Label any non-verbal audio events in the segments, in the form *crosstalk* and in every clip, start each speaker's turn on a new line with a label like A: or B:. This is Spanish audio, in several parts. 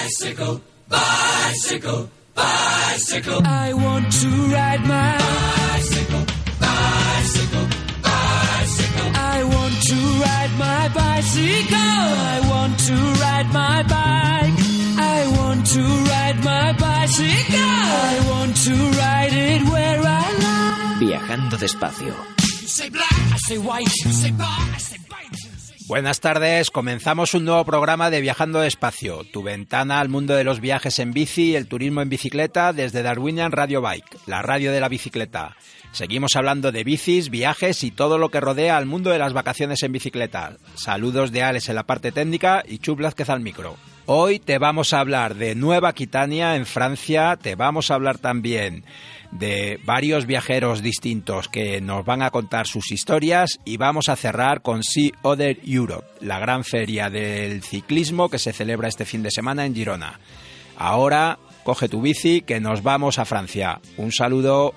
A: Bicycle, bicycle, bicycle. I want to ride my bicycle, bicycle, bicycle. I want to ride my bicycle. I want to ride my bike. I want to ride my bicycle. I want to ride it where I like.
B: Viajando despacio.
A: You say black, I say white. You say bar, I say bite.
C: Buenas tardes, comenzamos un nuevo programa de Viajando Despacio, tu ventana al mundo de los viajes en bici y el turismo en bicicleta desde Darwinian Radio Bike, la radio de la bicicleta. Seguimos hablando de bicis, viajes y todo lo que rodea al mundo de las vacaciones en bicicleta. Saludos de Alex en la parte técnica y Chup Blázquez al micro. Hoy te vamos a hablar de Nueva Aquitania en Francia, te vamos a hablar también de varios viajeros distintos que nos van a contar sus historias y vamos a cerrar con Sea Other Europe, la gran feria del ciclismo que se celebra este fin de semana en Girona. Ahora, coge tu bici que nos vamos a Francia. Un saludo.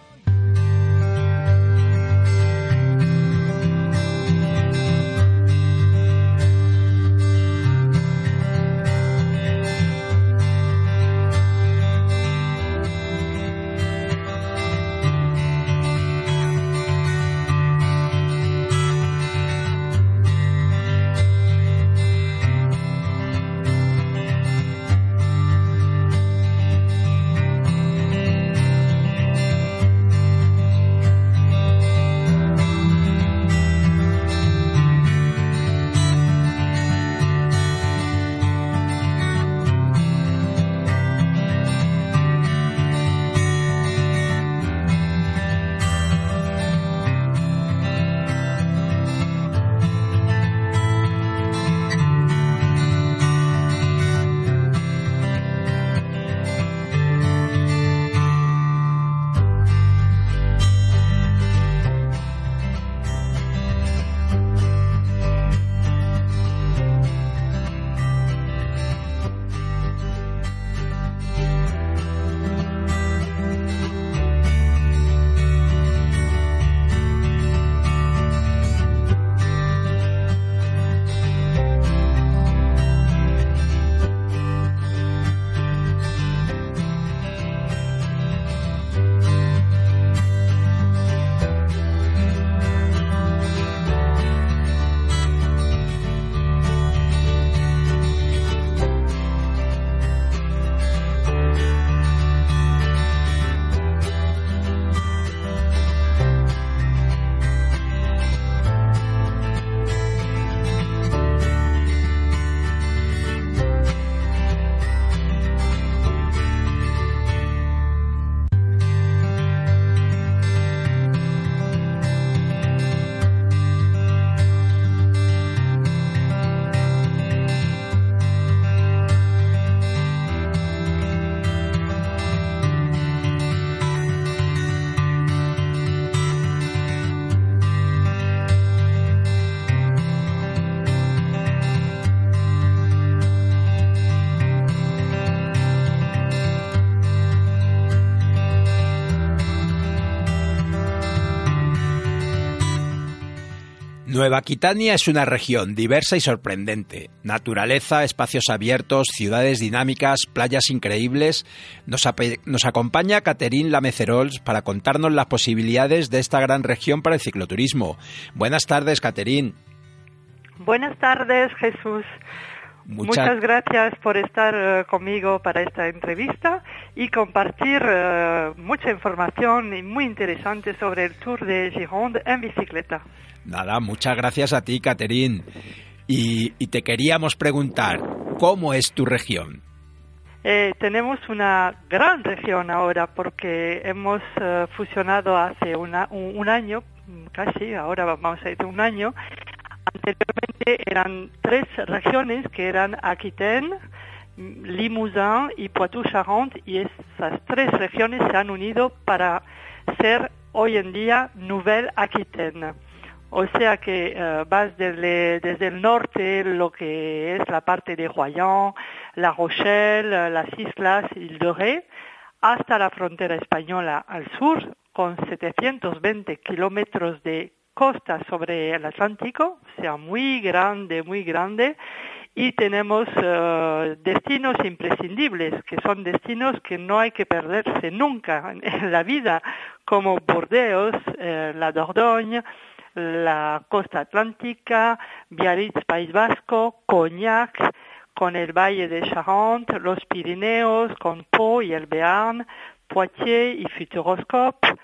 C: Nueva Aquitania es una región diversa y sorprendente. Naturaleza, espacios abiertos, ciudades dinámicas, playas increíbles. Nos, nos acompaña Caterín Lamecerols para contarnos las posibilidades de esta gran región para el cicloturismo. Buenas tardes, Caterín.
D: Buenas tardes, Jesús.
C: Mucha-
D: Muchas gracias por estar eh, conmigo para esta entrevista y compartir eh, mucha información y muy interesante sobre el Tour de Gironde en bicicleta.
C: Nada, muchas gracias a ti, Caterín. Y, y te queríamos preguntar, ¿cómo es tu región?
D: Eh, tenemos una gran región ahora porque hemos eh, fusionado hace una- un, un año, casi, ahora vamos a decir un año. Anteriormente eran tres regiones que eran Aquitaine, Limousin y Poitou-Charentes y esas tres regiones se han unido para ser hoy en día Nouvelle Aquitaine. O sea que eh, vas desde, el norte, lo que es la parte de Royan, La Rochelle, las islas, Ile de Ré, hasta la frontera española al sur, con 720 kilómetros de costa sobre el Atlántico, sea, muy grande, muy grande, y tenemos eh, destinos imprescindibles, que son destinos que no hay que perderse nunca *laughs* en la vida, como Burdeos, eh, la Dordogne, la costa atlántica, Biarritz, País Vasco, Cognac, con el Valle de Charente, los Pirineos, con Pau y el Béarn, Poitiers y Futuroscope,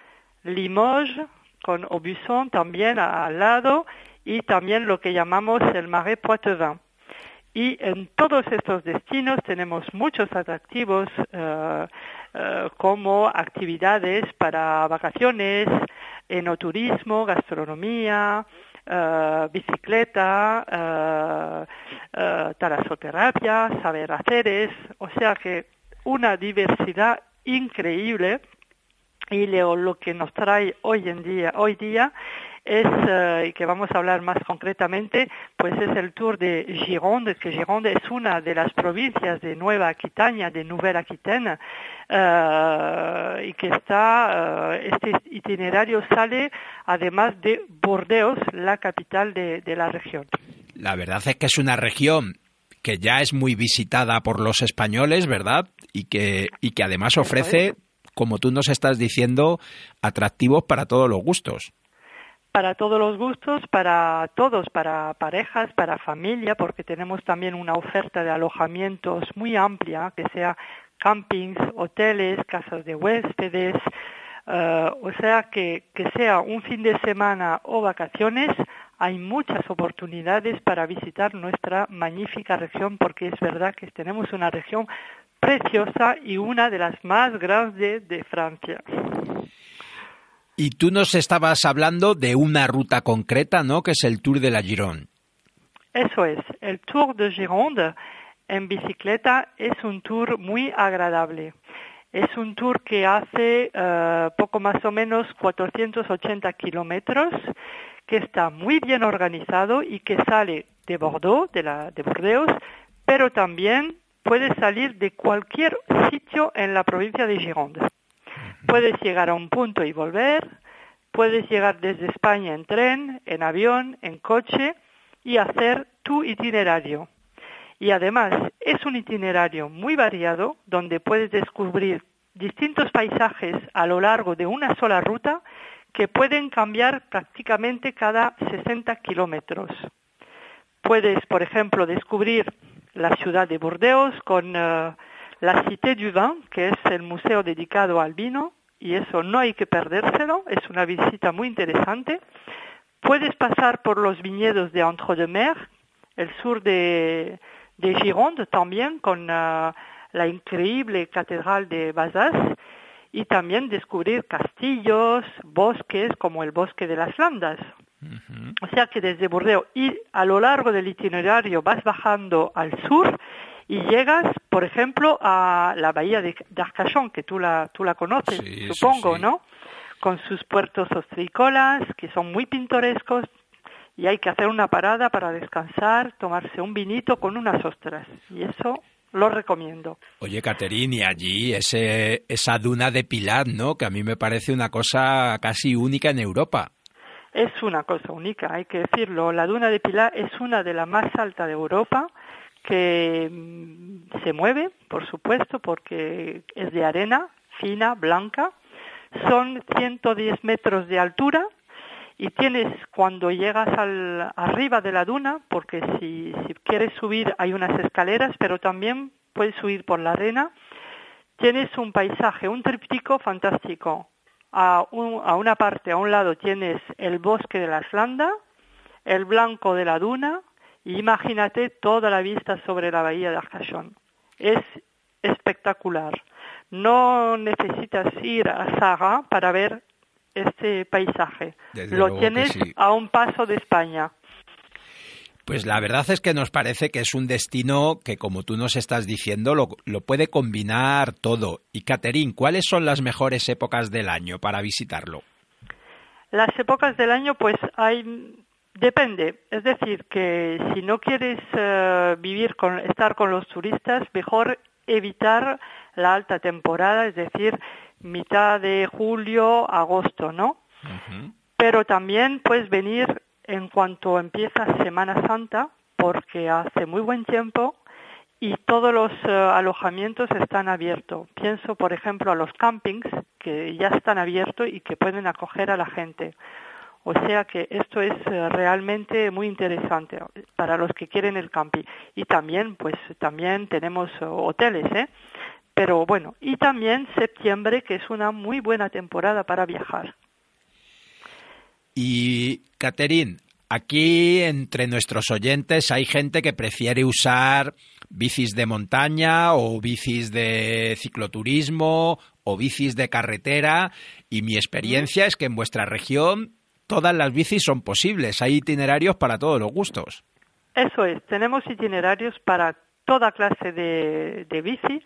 D: Limoges, con Aubusson también al lado, y también lo que llamamos el Marais Poitevin. Y en todos estos destinos tenemos muchos atractivos eh, eh, como actividades para vacaciones, enoturismo, gastronomía, uh, bicicleta, talasoterapia, saber haceres, o sea que una diversidad increíble y lo, lo que nos trae hoy en día, hoy día es, uh, y que vamos a hablar más concretamente, pues es el tour de Gironde, que Gironde es una de las provincias de Nueva Aquitania, de Nouvelle Aquitaine, uh, y que está, uh, este itinerario sale además de Bordeaux, la capital de, de la región.
C: La verdad es que es una región que ya es muy visitada por los españoles, ¿verdad? Y que, y que además ofrece, como tú nos estás diciendo, atractivos para todos los gustos.
D: Para todos los gustos, para todos, para parejas, para familia, porque tenemos también una oferta de alojamientos muy amplia, que sea campings, hoteles, casas de huéspedes, uh, o sea que, que sea un fin de semana o vacaciones, hay muchas oportunidades para visitar nuestra magnífica región, porque es verdad que tenemos una región preciosa y una de las más grandes de Francia.
C: Y tú nos estabas hablando de una ruta concreta, ¿no? Que es el Tour de la Gironde.
D: Eso es, el Tour de Gironde en bicicleta es un tour muy agradable. Es un tour que hace uh, poco más o menos 480 kilómetros, que está muy bien organizado y que sale de Bordeaux, de, la, de Burdeos, pero también puede salir de cualquier sitio en la provincia de Gironde. Puedes llegar a un punto y volver, puedes llegar desde España en tren, en avión, en coche y hacer tu itinerario. Y además es un itinerario muy variado donde puedes descubrir distintos paisajes a lo largo de una sola ruta que pueden cambiar prácticamente cada 60 kilómetros. Puedes, por ejemplo, descubrir la ciudad de Burdeos con uh, la Cité du Vin, que es el museo dedicado al vino, y eso no hay que perdérselo, es una visita muy interesante. Puedes pasar por los viñedos de Entre-de-Mer, el sur de, de Gironde también, con uh, la increíble catedral de Bazas, y también descubrir castillos, bosques, como el bosque de las Landas. Uh -huh. O sea que desde Burdeos y a lo largo del itinerario vas bajando al sur y llegas, por ejemplo, a la bahía de, Arcachon, que tú la, tú la conoces,
C: Sí,
D: supongo,
C: sí.
D: ¿no? Con sus puertos ostrícolas, que son muy pintorescos, y hay que hacer una parada para descansar, tomarse un vinito con unas ostras. Y eso lo recomiendo.
C: Oye, Caterín, y allí ese, esa duna de Pilar, ¿no? Que a mí me parece una cosa casi única en Europa.
D: Es una cosa única, hay que decirlo. La duna de Pilar es una de las más altas de Europa que mm, se mueve, por supuesto, porque es de arena fina, blanca. Son 110 metros de altura y tienes cuando llegas arriba de la duna, porque si quieres subir hay unas escaleras, pero también puedes subir por la arena, tienes un paisaje, un tríptico fantástico. A, un, a una parte, a un lado tienes el bosque de la Islanda, el blanco de la duna, y imagínate toda la vista sobre la bahía de Arcachon. Es espectacular. No necesitas ir a Sahara para ver este paisaje.
C: Desde
D: Lo tienes
C: sí.
D: a un paso de España.
C: Pues la verdad es que nos parece que es un destino que, como tú nos estás diciendo, lo, lo puede combinar todo. Y Caterín, ¿cuáles son las mejores épocas del año para visitarlo?
D: Las épocas del año, pues hay depende. Es decir, que si no quieres eh, vivir con estar con los turistas, mejor evitar la alta temporada, es decir, mitad de julio, agosto, ¿no? Pero también puedes venir en cuanto empieza Semana Santa, porque hace muy buen tiempo y todos los eh, alojamientos están abiertos. Pienso, por ejemplo, a los campings que ya están abiertos y que pueden acoger a la gente. O sea que esto es eh, realmente muy interesante para los que quieren el camping. Y también, pues, también tenemos eh, hoteles, ¿eh? Pero bueno, y también septiembre, que es una muy buena temporada para viajar.
C: Y, Caterín, aquí entre nuestros oyentes hay gente que prefiere usar bicis de montaña o bicis de cicloturismo o bicis de carretera. Y mi experiencia es que en vuestra región todas las bicis son posibles, hay itinerarios para todos los gustos.
D: Eso es, tenemos itinerarios para toda clase de, bici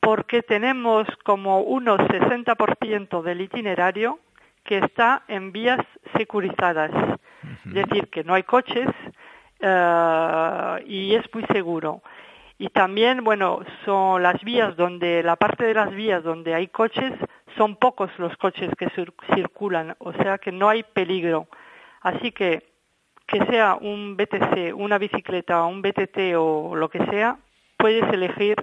D: porque tenemos como unos 60% del itinerario que está en vías securizadas, es decir, que no hay coches eh, y es muy seguro. Y también, bueno, son las vías donde, la parte de las vías donde hay coches, son pocos los coches que circulan, o sea que no hay peligro. Así que, que sea un BTC, una bicicleta, un BTT o lo que sea, puedes elegir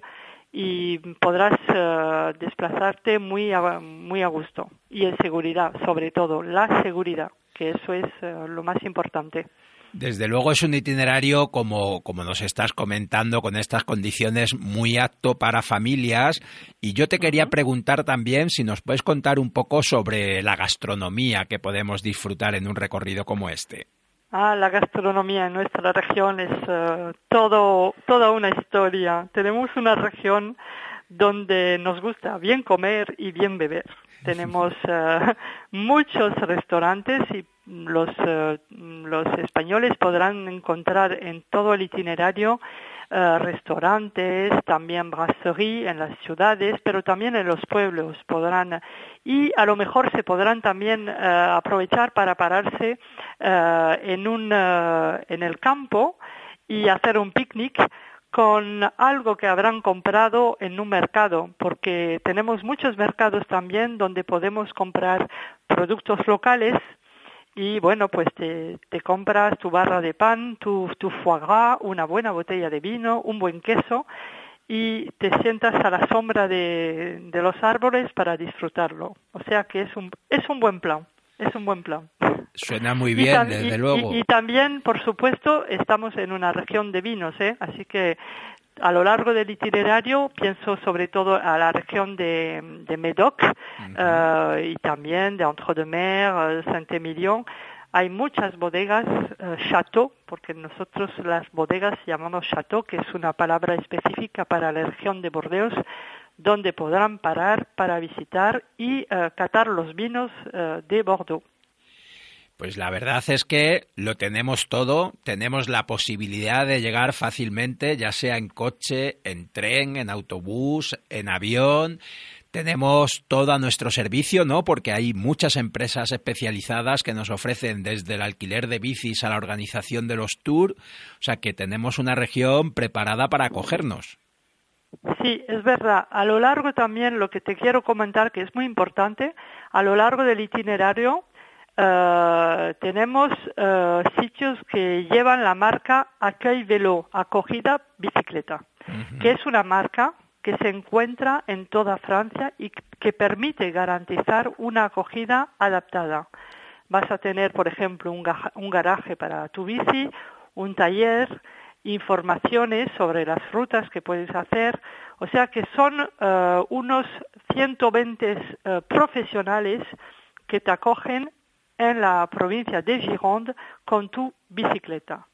D: y podrás eh, desplazarte muy a, muy a gusto. Y en seguridad, sobre todo, la seguridad, que eso es eh, lo más importante.
C: Desde luego es un itinerario, como, como nos estás comentando, con estas condiciones muy apto para familias. Y yo te quería preguntar también si nos puedes contar un poco sobre la gastronomía que podemos disfrutar en un recorrido como este.
D: Ah, la gastronomía en nuestra región es eh, todo, toda una historia. Tenemos una región donde nos gusta bien comer y bien beber. Tenemos *laughs* eh, muchos restaurantes y los, eh, los españoles podrán encontrar en todo el itinerario eh, restaurantes, también brasserie en las ciudades, pero también en los pueblos podrán y a lo mejor se podrán también eh, aprovechar para pararse en un en el campo y hacer un picnic con algo que habrán comprado en un mercado, porque tenemos muchos mercados también donde podemos comprar productos locales y bueno, pues te, compras tu barra de pan, tu, tu foie gras, una buena botella de vino, un buen queso y te sientas a la sombra de, de los árboles para disfrutarlo. O sea que es un, es un buen plan, es un buen plan.
C: Suena muy *laughs* bien, desde luego.
D: Y, también, por supuesto, estamos en una región de vinos, ¿eh? así que a lo largo del itinerario pienso sobre todo a la región de, de Médoc eh, y también de Entre-de-Mer, eh, Saint-Émilion. Hay muchas bodegas, uh, chateau, porque nosotros las bodegas llamamos chateau, que es una palabra específica para la región de Bordeaux, donde podrán parar para visitar y catar los vinos de Bordeaux.
C: Pues la verdad es que lo tenemos todo, tenemos la posibilidad de llegar fácilmente, ya sea en coche, en tren, en autobús, en avión. Tenemos todo a nuestro servicio, ¿no? Porque hay muchas empresas especializadas que nos ofrecen desde el alquiler de bicis a la organización de los tours, o sea que tenemos una región preparada para acogernos.
D: Sí, es verdad. A lo largo también lo que te quiero comentar que es muy importante, a lo largo del itinerario eh, tenemos eh, sitios que llevan la marca Accueil Velo, acogida bicicleta, que es una marca que se encuentra en toda Francia y que permite garantizar una acogida adaptada. Vas a tener, por ejemplo, un, garaje para tu bici, un taller, informaciones sobre las rutas que puedes hacer. O sea que son eh, unos 120 profesionales que te acogen en la provincia de Gironde con tu bicicleta.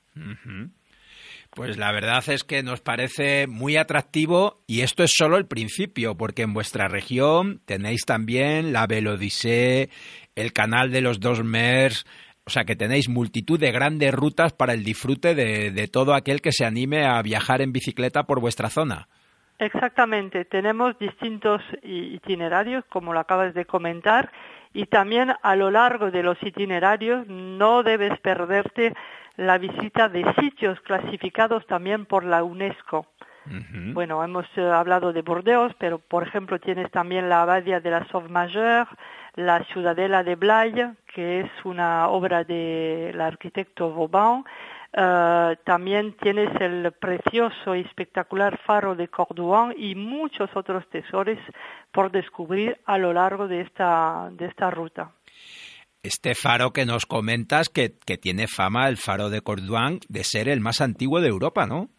C: Pues la verdad es que nos parece muy atractivo y esto es solo el principio, porque en vuestra región tenéis también la Velodisé, el canal de los dos MERS, o sea que tenéis multitud de grandes rutas para el disfrute de, de todo aquel que se anime a viajar en bicicleta por vuestra zona.
D: Exactamente, tenemos distintos itinerarios, como lo acabas de comentar, y también a lo largo de los itinerarios no debes perderte la visita de sitios clasificados también por la UNESCO. Bueno, hemos eh, hablado de Burdeos, pero por ejemplo tienes también la abadía de la Sauve-Majeure, la ciudadela de Blaye, que es una obra del arquitecto Vauban, Eh, también tienes el precioso y espectacular faro de Cordouan y muchos otros tesoros por descubrir a lo largo de esta, de esta ruta.
C: Este faro que nos comentas que, que tiene fama, el faro de Cordouan, de ser el más antiguo de Europa, ¿no?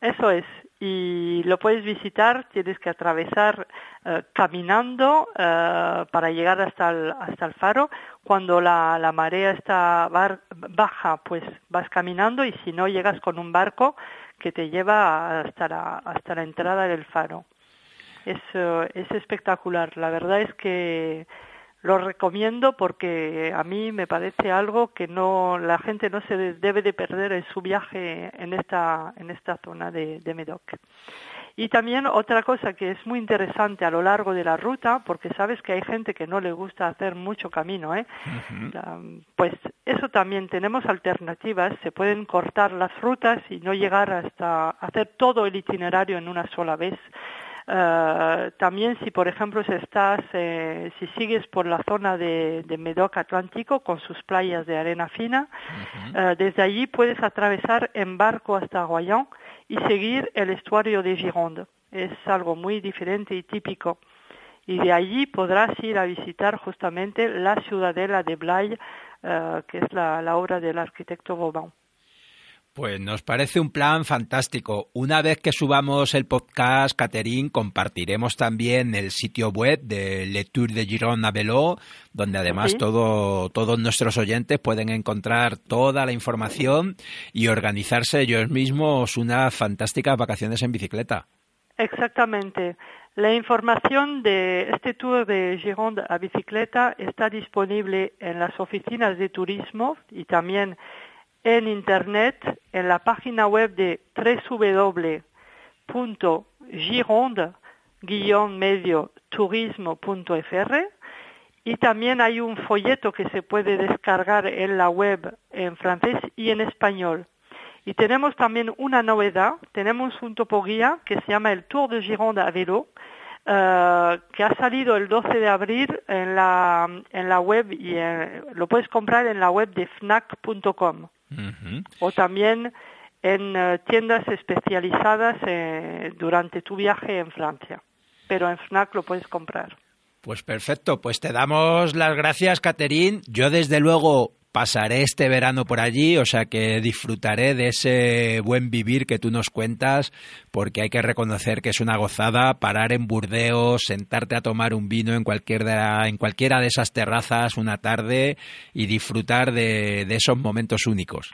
D: Eso es, y lo puedes visitar, tienes que atravesar eh, caminando eh, para llegar hasta el, hasta el faro. Cuando la, la marea está baja, pues vas caminando y si no llegas con un barco que te lleva hasta la, hasta la entrada del faro. Es, eh, es espectacular, la verdad es que lo recomiendo porque a mí me parece algo que no la gente no se debe de perder en su viaje en esta en esta zona de, de Medoc. Y también otra cosa que es muy interesante a lo largo de la ruta, porque sabes que hay gente que no le gusta hacer mucho camino, ¿eh? pues eso también tenemos alternativas, se pueden cortar las rutas y no llegar hasta hacer todo el itinerario en una sola vez. Uh, también si por ejemplo si estás eh, si sigues por la zona de, de, Medoc Atlántico con sus playas de arena fina uh -huh. uh, desde allí puedes atravesar en barco hasta Royan y seguir el estuario de Gironde. Es algo muy diferente y típico. Y de allí podrás ir a visitar justamente la ciudadela de Blaye que es la, la obra del arquitecto Vauban
C: pues nos parece un plan fantástico. Una vez que subamos el podcast, Caterín, compartiremos también el sitio web de Le Tour de Giron a Velo, donde además ¿Sí? todo, todos nuestros oyentes pueden encontrar toda la información y organizarse ellos mismos unas fantásticas vacaciones en bicicleta.
D: Exactamente. La información de este tour de Gironde a bicicleta está disponible en las oficinas de turismo y también en Internet, en la página web de www.gironde-medio-turismo.fr y también hay un folleto que se puede descargar en la web en francés y en español. Y tenemos también una novedad, tenemos un topoguía que se llama el Tour de Gironde a vélo, Uh, que ha salido el 12 de abril en la, web y eh, lo puedes comprar en la web de fnac.com. Uh -huh. O también en uh, tiendas especializadas eh, durante tu viaje en Francia. Pero en FNAC lo puedes comprar.
C: Pues perfecto, pues te damos las gracias, Caterín. Yo desde luego pasaré este verano por allí, o sea que disfrutaré de ese buen vivir que tú nos cuentas, porque hay que reconocer que es una gozada parar en Burdeos, sentarte a tomar un vino en cualquiera, en cualquiera de esas terrazas una tarde y disfrutar de, de esos momentos únicos.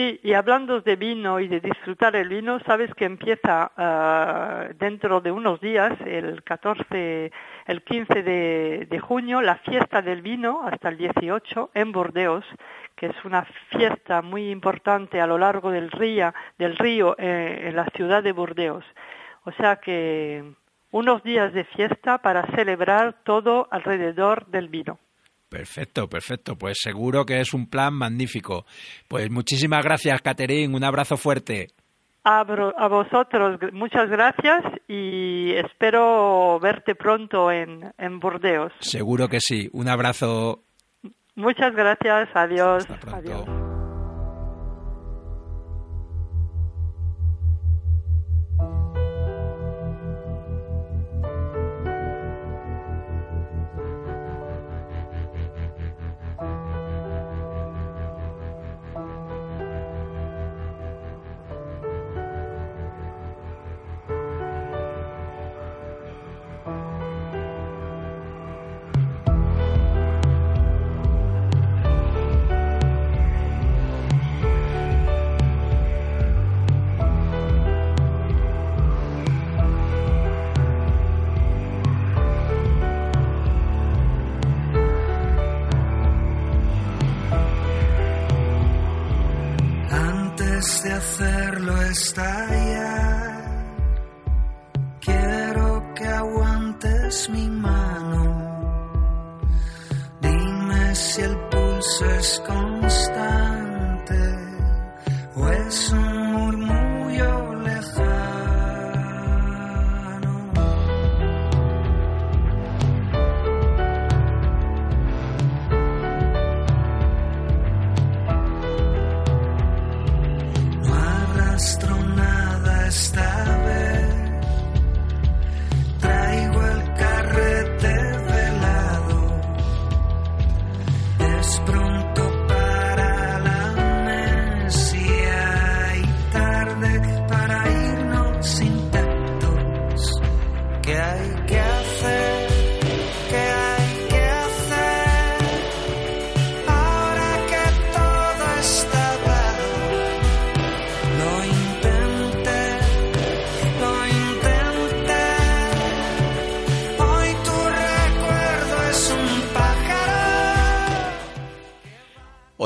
D: Sí, y hablando de vino y de disfrutar el vino, sabes que empieza uh, dentro de unos días, el 14, el 15 de, junio, la fiesta del vino hasta el 18 en Burdeos, que es una fiesta muy importante a lo largo del río, eh, en la ciudad de Burdeos. O sea que unos días de fiesta para celebrar todo alrededor del vino.
C: Perfecto, perfecto. Pues seguro que es un plan magnífico. Pues muchísimas gracias, Caterín. Un abrazo fuerte.
D: A, a, vosotros, muchas gracias y espero verte pronto en, en Burdeos.
C: Seguro que sí. Un abrazo.
D: Muchas gracias. Adiós. Adiós.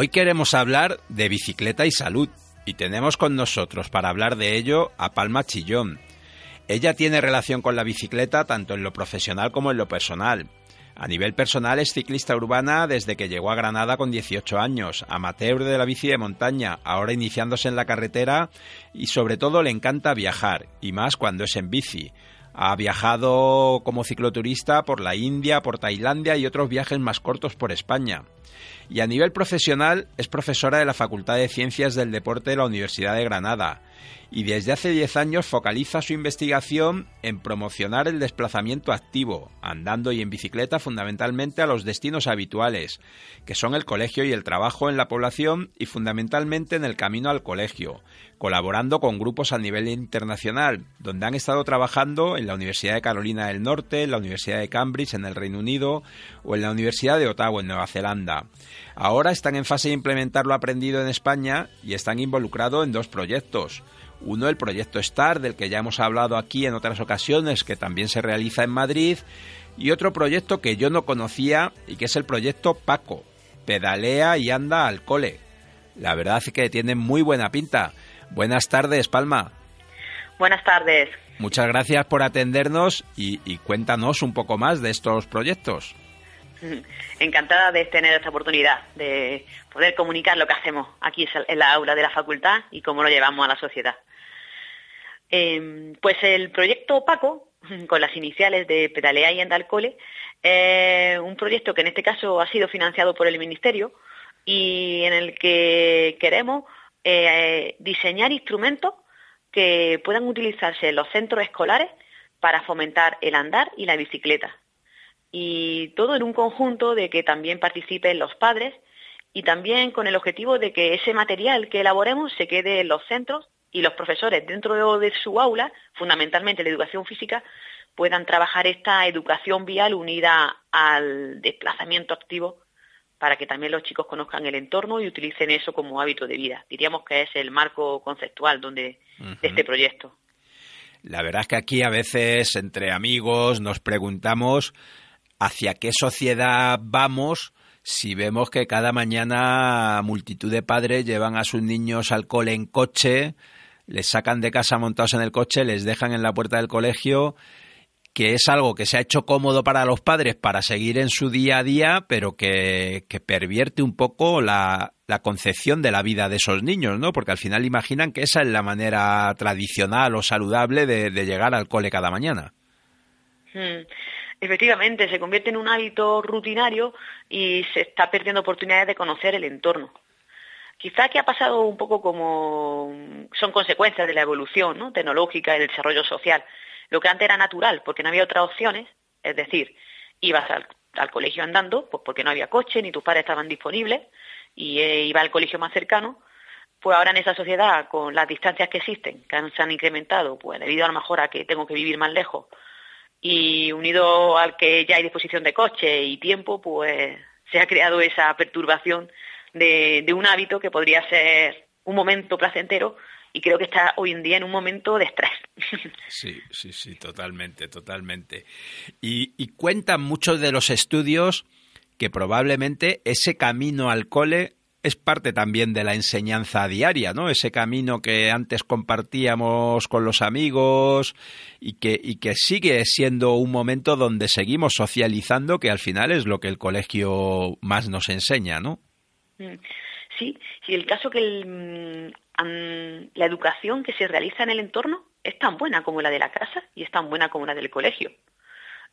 B: Hoy
C: queremos hablar de bicicleta y salud y tenemos con nosotros para hablar de ello a Palma Chillón. Ella tiene relación con la bicicleta tanto en lo profesional como en lo personal. A nivel personal es ciclista urbana desde que llegó a Granada con 18 años, amateur de la bici de montaña, ahora iniciándose en la carretera y sobre todo le encanta viajar, y más cuando es en bici. Ha viajado como cicloturista por la India, por Tailandia y otros viajes más cortos por España. Y a nivel profesional es profesora de la Facultad de Ciencias del Deporte de la Universidad de Granada. Y desde hace 10 años focaliza su investigación en promocionar el desplazamiento activo, andando y en bicicleta fundamentalmente a los destinos habituales, que son el colegio y el trabajo en la población y fundamentalmente en el camino al colegio, colaborando con grupos a nivel internacional, donde han estado trabajando en la Universidad de Carolina del Norte, en la Universidad de Cambridge en el Reino Unido o en la Universidad de Ottawa en Nueva Zelanda. Ahora están en fase de implementar lo aprendido en España y están involucrados en dos proyectos. Uno, el proyecto STAR, del que ya hemos hablado aquí en otras ocasiones, que también se realiza en Madrid, y otro proyecto que yo no conocía y que es el proyecto Paco, Pedalea y anda al cole. La verdad es que tiene muy buena pinta. Buenas tardes, Palma.
E: Buenas tardes.
C: Muchas gracias por atendernos y, y cuéntanos un poco más de estos proyectos. *laughs*
E: Encantada de tener esta oportunidad de poder comunicar lo que hacemos aquí en la aula de la facultad y cómo lo llevamos a la sociedad. Eh, pues el proyecto Paco, *laughs* con las iniciales de Pedalea y Anda es un proyecto que en este caso ha sido financiado por el Ministerio y en el que queremos eh, diseñar instrumentos que puedan utilizarse en los centros escolares para fomentar el andar y la bicicleta. Y todo en un conjunto de que también participen los padres y también con el objetivo de que ese material que elaboremos se quede en los centros y los profesores dentro de su aula, fundamentalmente la educación física, puedan trabajar esta educación vial unida al desplazamiento activo para que también los chicos conozcan el entorno y utilicen eso como hábito de vida. Diríamos que es el marco conceptual donde, de este proyecto.
C: La verdad es que aquí a veces entre amigos nos preguntamos hacia qué sociedad vamos si vemos que cada mañana multitud de padres llevan a sus niños al cole en coche, les sacan de casa montados en el coche, les dejan en la puerta del colegio, que es algo que se ha hecho cómodo para los padres para seguir en su día a día, pero que, que pervierte un poco la, la, concepción de la vida de esos niños, ¿no? Porque al final imaginan que esa es la manera tradicional o saludable de, de llegar al cole cada mañana.
E: Hmm. Efectivamente, se convierte en un hábito rutinario y se está perdiendo oportunidades de conocer el entorno. Quizá que ha pasado un poco como son consecuencias de la evolución ¿no? tecnológica y del desarrollo social. Lo que antes era natural, porque no había otras opciones, es decir, ibas al, colegio andando, pues porque no había coche ni tus padres estaban disponibles, y eh, iba al colegio más cercano, pues ahora en esa sociedad, con las distancias que existen, que se han incrementado, pues debido a lo mejor a que tengo que vivir más lejos, y unido al que ya hay disposición de coche y tiempo, pues se ha creado esa perturbación de, un hábito que podría ser un momento placentero y creo que está hoy en día en un momento de estrés. *laughs*
C: Sí, sí, sí, totalmente, totalmente. Y, y cuentan muchos de los estudios que probablemente ese camino al cole es parte también de la enseñanza diaria, ¿no? Ese camino que antes compartíamos con los amigos y que, y que sigue siendo un momento donde seguimos socializando, que al final es lo que el colegio más nos enseña, ¿no?
E: Sí, y el caso que el, la educación que se realiza en el entorno es tan buena como la de la casa y es tan buena como la del colegio.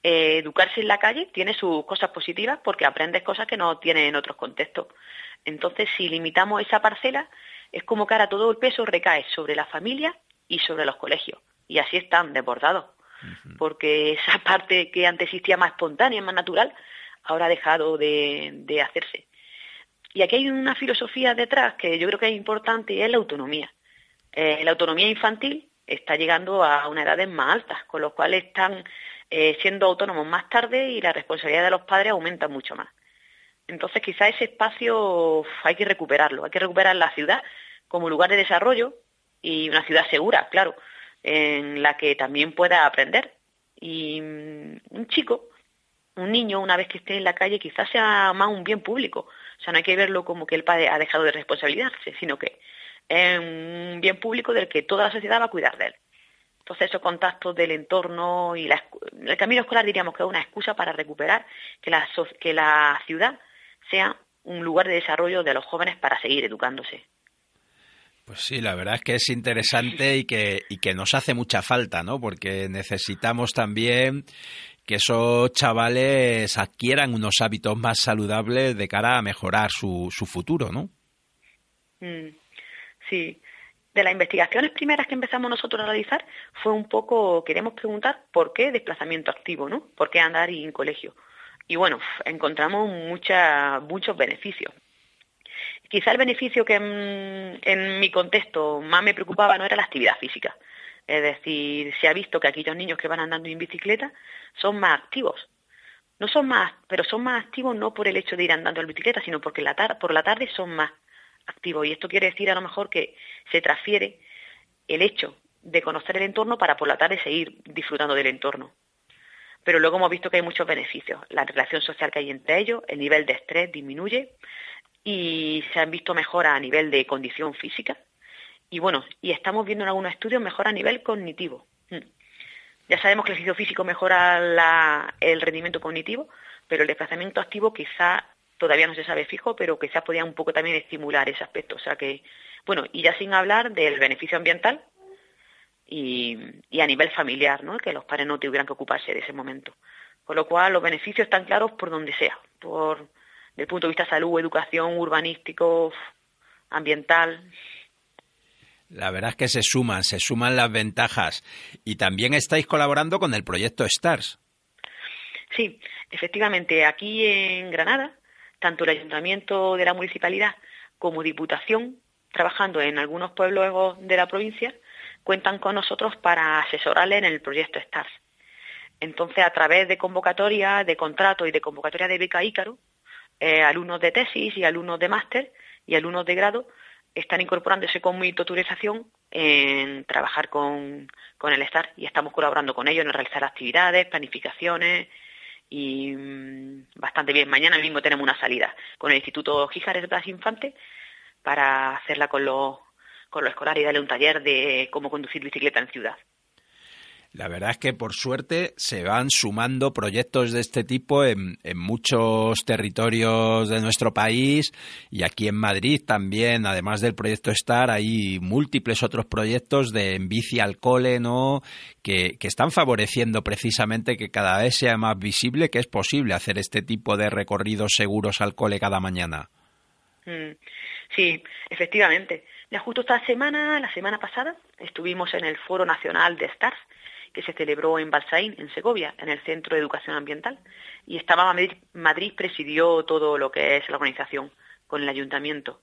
E: Eh, educarse en la calle tiene sus cosas positivas porque aprendes cosas que no tienes en otros contextos. Entonces, si limitamos esa parcela, es como que ahora todo el peso recae sobre la familia y sobre los colegios. Y así están desbordados. Porque esa *laughs* parte que antes existía más espontánea, más natural, ahora ha dejado de, de hacerse. Y aquí hay una filosofía detrás que yo creo que es importante y es la autonomía. Eh, la autonomía infantil está llegando a unas edades más altas, con lo cual están eh, siendo autónomos más tarde y la responsabilidad de los padres aumenta mucho más. Entonces quizá ese espacio hay que recuperarlo, hay que recuperar la ciudad como lugar de desarrollo y una ciudad segura, claro, en la que también pueda aprender. Y mm, un chico, un niño, una vez que esté en la calle, quizás sea más un bien público. O sea, no hay que verlo como que el padre ha dejado de responsabilizarse, sino que es un bien público del que toda la sociedad va a cuidar de él. Entonces, esos contactos del entorno y el camino escolar diríamos que es una excusa para recuperar que la, la ciudad sea un lugar de desarrollo de los jóvenes para seguir educándose.
C: Pues sí, la verdad es que es interesante y que nos hace mucha falta, ¿no? Porque necesitamos también que esos chavales adquieran unos hábitos más saludables de cara a mejorar su, su futuro, ¿no?
E: Mm, sí. De las investigaciones primeras que empezamos nosotros a realizar fue un poco, queremos preguntar por qué desplazamiento activo, ¿no? ¿Por qué andar en colegio? Y bueno, encontramos mucha, muchos beneficios. Quizá el beneficio que en, mi contexto más me preocupaba no era la actividad física. Es decir, se ha visto que aquellos niños que van andando en bicicleta son más activos. No son más, pero son más activos no por el hecho de ir andando en bicicleta, sino porque por la tarde son más activos. Y esto quiere decir a lo mejor que se transfiere el hecho de conocer el entorno para por la tarde seguir disfrutando del entorno. Pero luego hemos visto que hay muchos beneficios. La relación social que hay entre ellos, el nivel de estrés disminuye, y se han visto mejoras a nivel de condición física y bueno, y estamos viendo en algunos estudios mejora a nivel cognitivo. Mm. Ya sabemos que el ejercicio físico mejora el rendimiento cognitivo, pero el desplazamiento activo quizá todavía no se sabe fijo, pero quizás podría un poco también estimular ese aspecto. O sea que, bueno, y ya sin hablar del beneficio ambiental y, y a nivel familiar, ¿no? Que los padres no tuvieran que ocuparse de ese momento. Con lo cual, los beneficios están claros por donde sea, por desde el punto de vista salud, educación, urbanístico, ambiental.
C: La verdad es que se suman, se suman las ventajas. Y también estáis colaborando con el proyecto STARS.
E: Sí, efectivamente, aquí en Granada, tanto el ayuntamiento de la municipalidad como Diputación, trabajando en algunos pueblos de la provincia, cuentan con nosotros para asesorarle en el proyecto STARS. Entonces, a través de convocatoria, de contrato y de convocatoria de beca Ícaro, eh, alumnos de tesis y alumnos de máster y alumnos de grado están incorporándose con monitorización en trabajar con, el STAR y estamos colaborando con ellos en realizar actividades, planificaciones y mm, bastante bien. Mañana mismo tenemos una salida con el Instituto Gijares Blas Infante para hacerla con los, con los escolares y darle un taller de cómo conducir bicicleta en ciudad.
C: La verdad es que por suerte se van sumando proyectos de este tipo en, muchos territorios de nuestro país y aquí en Madrid también, además del proyecto STAR, hay múltiples otros proyectos de en bici al cole, ¿no? Que, están favoreciendo precisamente que cada vez sea más visible que es posible hacer este tipo de recorridos seguros al cole cada mañana.
E: Mm, sí, efectivamente. Ya justo esta semana, la semana pasada, estuvimos en el Foro Nacional de STARS que se celebró en Balsaín, en Segovia, en el Centro de Educación Ambiental. Y estaba Madrid, presidió todo lo que es la organización con el ayuntamiento,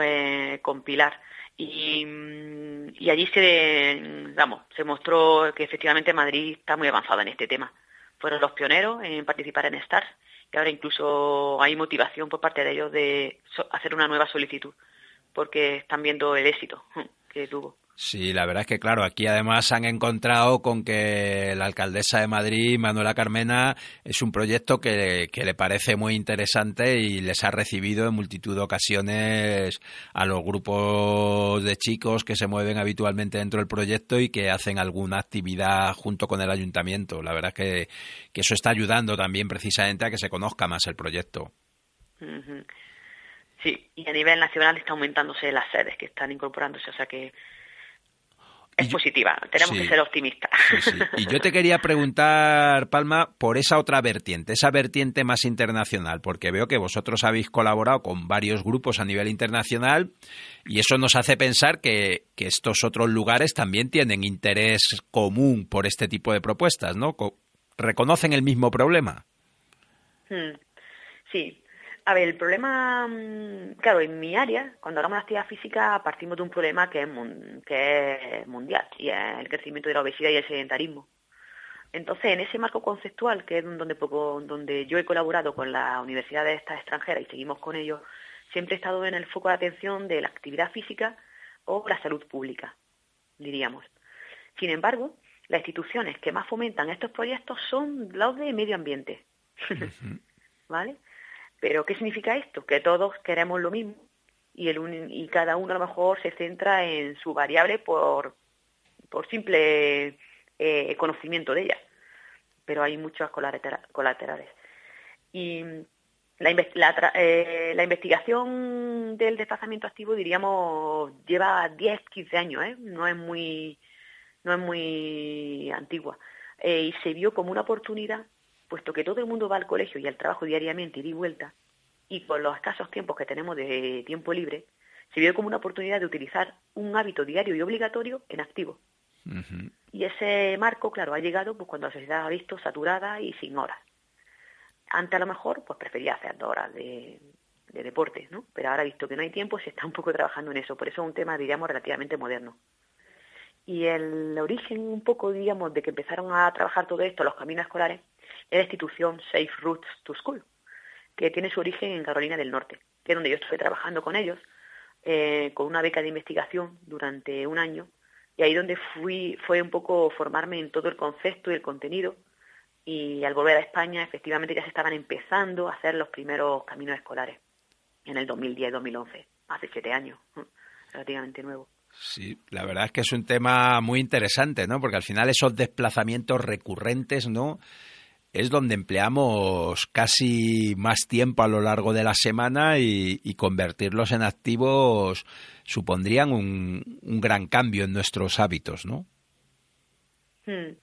E: eh, con Pilar. Y, mm, y, allí se, vamos, se mostró que efectivamente Madrid está muy avanzada en este tema. Fueron los pioneros en participar en STARS y ahora incluso hay motivación por parte de ellos de hacer una nueva solicitud porque están viendo el éxito que tuvo.
C: Sí, la verdad es que claro, aquí además han encontrado con que la alcaldesa de Madrid, Manuela Carmena, es un proyecto que, le parece muy interesante y les ha recibido en multitud de ocasiones a los grupos de chicos que se mueven habitualmente dentro del proyecto y que hacen alguna actividad junto con el ayuntamiento. La verdad es que, eso está ayudando también precisamente a que se conozca más el proyecto.
E: Sí, y a nivel nacional está aumentándose las sedes que están incorporándose, o sea que es positiva, tenemos que ser optimistas.
C: Y yo te quería preguntar, Palma, por esa otra vertiente, esa vertiente más internacional, porque veo que vosotros habéis colaborado con varios grupos a nivel internacional y eso nos hace pensar que, estos otros lugares también tienen interés común por este tipo de propuestas, ¿no? ¿Reconocen el mismo problema?
E: Hmm. Sí, a ver, el problema, mm, claro, en mi área, cuando hablamos de actividad física, partimos de un problema que es, que es mundial, y es el crecimiento de la obesidad y el sedentarismo. Entonces, en ese marco conceptual, que es donde, donde yo he colaborado con la universidad de esta extranjera y seguimos con ellos, siempre he estado en el foco de atención de la actividad física o la salud pública, diríamos. Sin embargo, las instituciones que más fomentan estos proyectos son los de medio ambiente. *laughs* ¿Vale? Pero, ¿qué significa esto? Que todos queremos lo mismo y, cada uno a lo mejor se centra en su variable por, por simple eh, conocimiento de ella. Pero hay muchos colaterales. Y la, eh, la, investigación del desplazamiento activo, diríamos, lleva 10, 15 años, ¿eh? no es muy no es muy antigua. Y se vio como una oportunidad, puesto que todo el mundo va al colegio y al trabajo diariamente, y y vuelta, y con los escasos tiempos que tenemos de tiempo libre, se vio como una oportunidad de utilizar un hábito diario y obligatorio en activo. Y ese marco, claro, ha llegado pues cuando la sociedad ha visto saturada y sin horas. Antes a lo mejor pues prefería hacer dos horas de, de deporte, ¿no? Pero ahora visto que no hay tiempo, se está un poco trabajando en eso. Por eso es un tema, diríamos, relativamente moderno. Y el origen un poco, digamos, de que empezaron a trabajar todo esto, los caminos escolares, la institución Safe Routes to School, que tiene su origen en Carolina del Norte, que es donde yo estuve trabajando con ellos, eh, con una beca de investigación durante un año, y ahí donde fui fue un poco formarme en todo el concepto y el contenido, y al volver a España efectivamente ya se estaban empezando a hacer los primeros caminos escolares, en el 2010-2011, hace siete años, relativamente nuevo.
C: Sí, la verdad es que es un tema muy interesante, ¿no? Porque al final esos desplazamientos recurrentes, ¿no? Es donde empleamos casi más tiempo a lo largo de la semana y, convertirlos en activos supondrían un, gran cambio en nuestros hábitos, ¿no?
E: Hmm.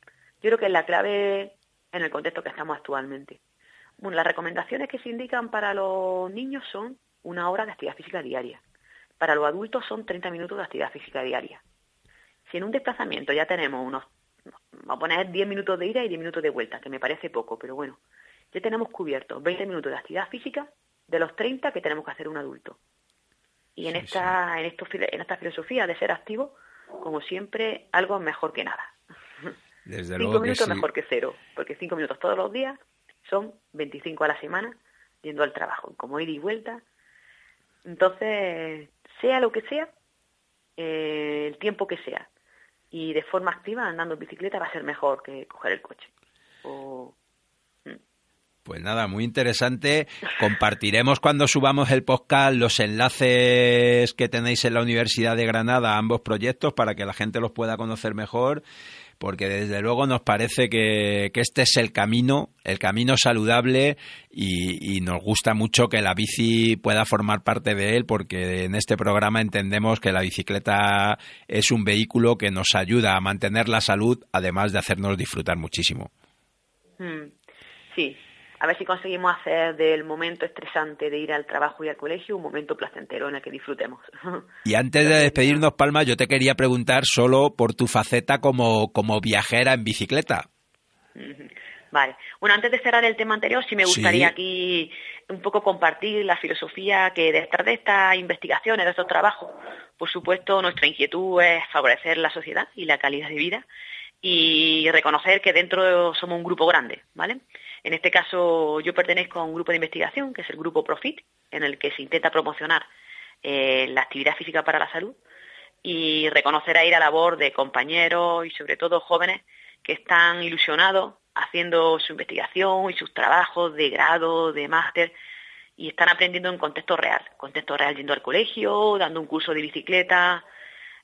E: Yo creo que es la clave en el contexto que estamos actualmente. Bueno, las recomendaciones que se indican para los niños son una hora de actividad física diaria para los adultos son 30 minutos de actividad física diaria. Si en un desplazamiento ya tenemos unos, vamos a poner 10 minutos de ida y 10 minutos de vuelta, que me parece poco, pero bueno, ya tenemos cubiertos 20 minutos de actividad física de los 30 que tenemos que hacer un adulto. Y en, esta, En, esto, en esta filosofía de ser activo, como siempre, algo mejor que nada.
C: Desde
E: cinco minutos mejor que cero, porque cinco minutos todos los días son 25 a la semana yendo al trabajo, como ir y vuelta. Entonces, sea lo que sea, eh, el tiempo que sea, y de forma activa andando en bicicleta va a ser mejor que coger el coche.
C: Mm. Pues nada, muy interesante. Compartiremos cuando subamos el podcast los enlaces que tenéis en la Universidad de Granada a ambos proyectos para que la gente los pueda conocer mejor porque desde luego nos parece que, este es el camino, el camino saludable y, nos gusta mucho que la bici pueda formar parte de él porque en este programa entendemos que la bicicleta es un vehículo que nos ayuda a mantener la salud además de hacernos disfrutar muchísimo.
E: Mm, sí, a ver si conseguimos hacer del momento estresante de ir al trabajo y al colegio un momento placentero en el que disfrutemos. *laughs*
C: Y antes de despedirnos, Palma, yo te quería preguntar solo por tu faceta como, como viajera en bicicleta.
E: Vale. Bueno, antes de cerrar el tema anterior, sí me gustaría aquí un poco compartir la filosofía que detrás de estas investigaciones, de estos trabajos, por supuesto, nuestra inquietud es favorecer la sociedad y la calidad de vida y reconocer que dentro somos un grupo grande, ¿vale? En este caso yo pertenezco a un grupo de investigación, que es el grupo Profit, en el que se intenta promocionar eh, la actividad física para la salud y reconocer ahí la labor de compañeros y sobre todo jóvenes que están ilusionados haciendo su investigación y sus trabajos de grado, de máster, y están aprendiendo en contexto real, contexto real yendo al colegio, dando un curso de bicicleta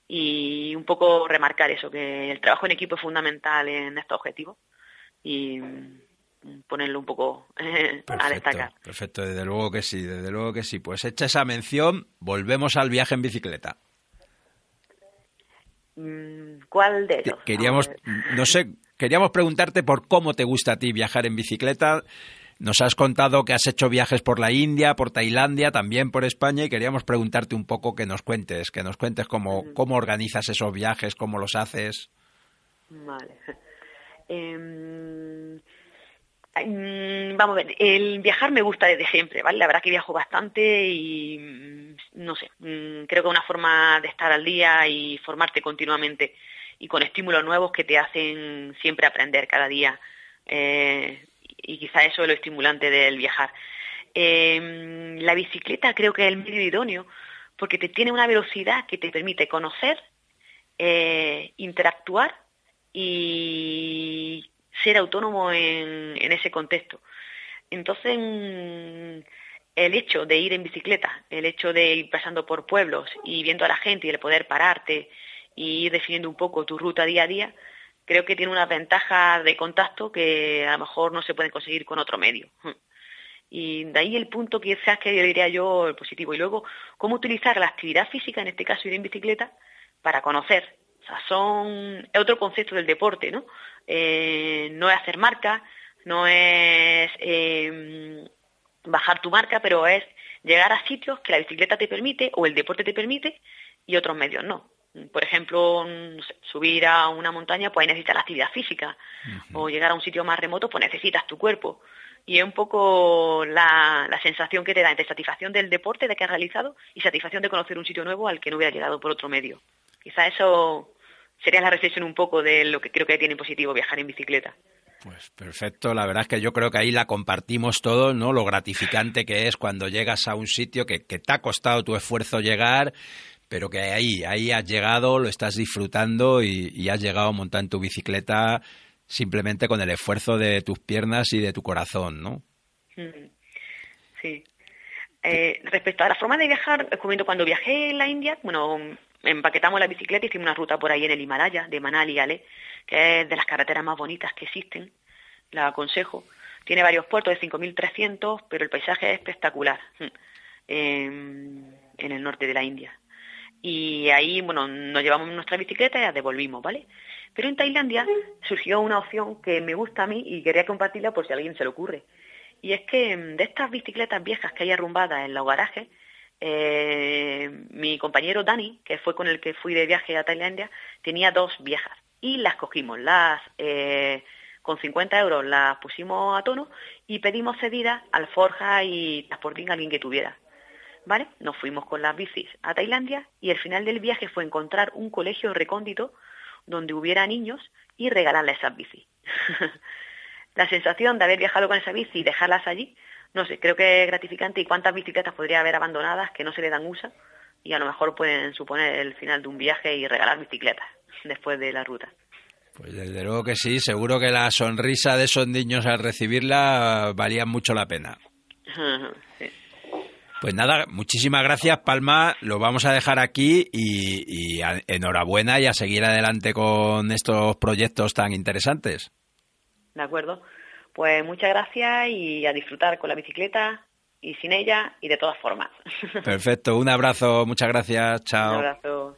E: y un poco remarcar eso, que el trabajo en equipo es fundamental en estos objetivos. Y ponerlo un poco eh, *laughs* a destacar.
C: Perfecto, desde luego que sí, desde luego que sí. Pues hecha esa mención, volvemos al viaje en bicicleta.
E: Mm, ¿Cuál de ellos?
C: Queríamos, no sé, queríamos preguntarte por cómo te gusta a ti viajar en bicicleta. Nos has contado que has hecho viajes por la India, por Tailandia, también por España y queríamos preguntarte un poco que nos cuentes, que nos cuentes cómo, cómo organizas esos viajes, cómo los haces.
E: Vale. *laughs* Em, vamos a ver, el viajar me gusta desde siempre, ¿vale? La verdad que viajo bastante y mm, no sé, mm, creo que es una forma de estar al día y formarte continuamente. y con estímulos nuevos que te hacen siempre aprender cada día. Eh, y quizá eso es lo estimulante del viajar. Em, la bicicleta creo que es el medio idóneo porque te tiene una velocidad que te permite conocer, eh, interactuar y ser autónomo en, ese contexto. Entonces, mm, el hecho de ir en bicicleta, el hecho de ir pasando por pueblos y viendo a la gente y el poder pararte y ir definiendo un poco tu ruta día a día, creo que tiene una ventaja de contacto que a lo mejor no se puede conseguir con otro medio. Y de ahí el punto quizás que diría yo el positivo. Y luego, cómo utilizar la actividad física, en este caso ir en bicicleta, para conocer. O sea, son es otro concepto del deporte, ¿no? Eh, no es hacer marca, no es eh, bajar tu marca, pero es llegar a sitios que la bicicleta te permite o el deporte te permite y otros medios no. Por ejemplo, subir a una montaña, pues necesitas la actividad física. O llegar a un sitio más remoto, pues necesitas tu cuerpo. Y es un poco la, la, sensación que te da entre satisfacción del deporte de que has realizado y satisfacción de conocer un sitio nuevo al que no hubiera llegado por otro medio. Quizá eso sería la reflexión un poco de lo que creo que tiene positivo viajar en bicicleta.
C: Pues perfecto, la verdad es que yo creo que ahí la compartimos todos, ¿no? Lo gratificante que es cuando llegas a un sitio que, te ha costado tu esfuerzo llegar, pero que ahí, ahí has llegado, lo estás disfrutando y, has llegado a montar en tu bicicleta simplemente con el esfuerzo de tus piernas y de tu corazón, ¿no?
E: Mm, sí. Eh, respecto a la forma de viajar, cuando viajé en la India, bueno, empaquetamos la bicicleta y hicimos una ruta por ahí en el Himalaya, de Manali Ale, que es de las carreteras más bonitas que existen, la aconsejo. Tiene varios puertos de 5.300, pero el paisaje es espectacular en, el norte de la India. Y ahí, bueno, nos llevamos nuestra bicicleta y la devolvimos, ¿vale? Pero en Tailandia surgió una opción que me gusta a mí y quería compartirla por si a alguien se le ocurre. Y es que mm, de estas bicicletas viejas que hay arrumbadas en los garajes, eh, mi compañero Dani, que fue con el que fui de viaje a Tailandia, tenía dos viejas y las cogimos, las eh, con 50 euros las pusimos a tono y pedimos cedidas al Forja y Transporting a alguien que tuviera. ¿Vale? Nos fuimos con las bicis a Tailandia y el final del viaje fue encontrar un colegio recóndito donde hubiera niños y regalarles esas bicis. *laughs* la sensación de haber viajado con esa bici y dejarlas allí, no sé, creo que es gratificante y cuántas bicicletas podría haber abandonadas que no se le dan uso y a lo mejor pueden suponer el final de un viaje y regalar bicicletas *laughs* después de la ruta.
C: Pues desde luego que sí, seguro que la sonrisa de esos niños al recibirla valía mucho la pena. Pues nada, muchísimas gracias Palma, lo vamos a dejar aquí y, enhorabuena y a seguir adelante con estos proyectos tan interesantes.
E: De acuerdo, pues muchas gracias y a disfrutar con la bicicleta y sin ella y de todas formas. *laughs*
C: Perfecto, un abrazo, muchas gracias, chao.
E: Un abrazo.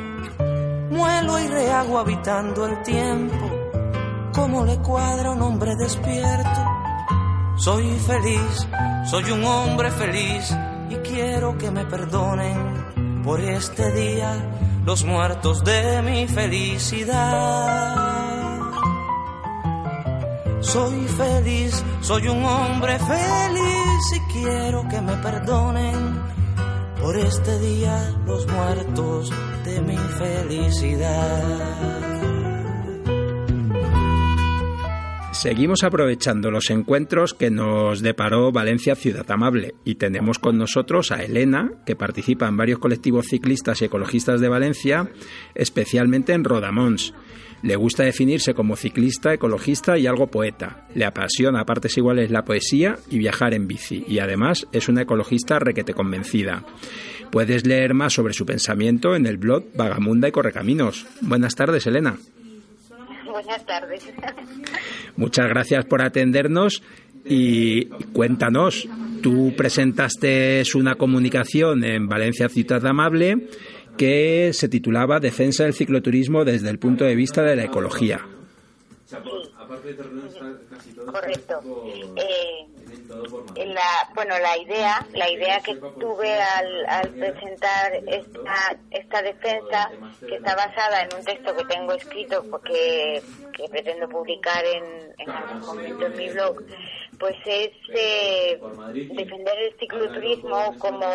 B: muelo y rehago habitando el tiempo, como le cuadra un hombre despierto. Soy feliz, soy un hombre feliz y quiero que me perdonen por este día los muertos de mi felicidad. Soy feliz, soy un hombre feliz y quiero que me perdonen por este día los muertos de mi felicidad.
C: Seguimos aprovechando los encuentros que nos deparó Valencia Ciudad Amable y tenemos con nosotros a Elena, que participa en varios colectivos ciclistas y ecologistas de Valencia, especialmente en Rodamons. Le gusta definirse como ciclista, ecologista y algo poeta. Le apasiona a partes iguales la poesía y viajar en bici. Y además es una ecologista requete convencida. Puedes leer más sobre su pensamiento en el blog Vagamunda y Correcaminos. Buenas tardes, Elena.
F: Buenas tardes.
C: Muchas gracias por atendernos y cuéntanos, tú presentaste una comunicación en Valencia Ciudad Amable que se titulaba Defensa del cicloturismo desde el punto de vista de la ecología.
F: Correcto. Eh, la, bueno, la idea, la idea que tuve al, al presentar esta, esta defensa, que está basada en un texto que tengo escrito porque que pretendo publicar en, en algún momento en mi blog, pues es eh, defender el cicloturismo como,